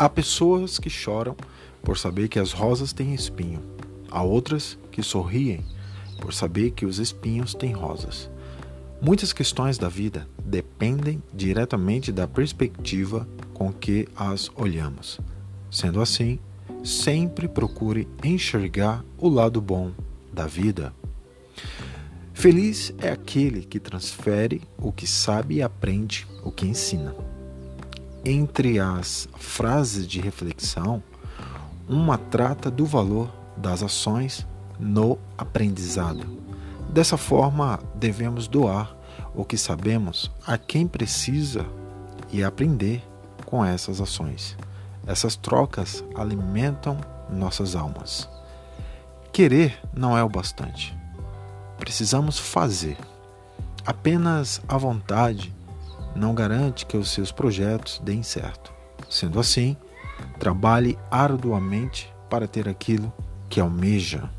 Há pessoas que choram por saber que as rosas têm espinho. Há outras que sorriem por saber que os espinhos têm rosas. Muitas questões da vida dependem diretamente da perspectiva com que as olhamos. Sendo assim, sempre procure enxergar o lado bom da vida. Feliz é aquele que transfere o que sabe e aprende o que ensina. Entre as frases de reflexão, uma trata do valor das ações no aprendizado. Dessa forma, devemos doar o que sabemos a quem precisa e aprender com essas ações. Essas trocas alimentam nossas almas. Querer não é o bastante. Precisamos fazer. Apenas a vontade não garante que os seus projetos deem certo. Sendo assim, trabalhe arduamente para ter aquilo que almeja.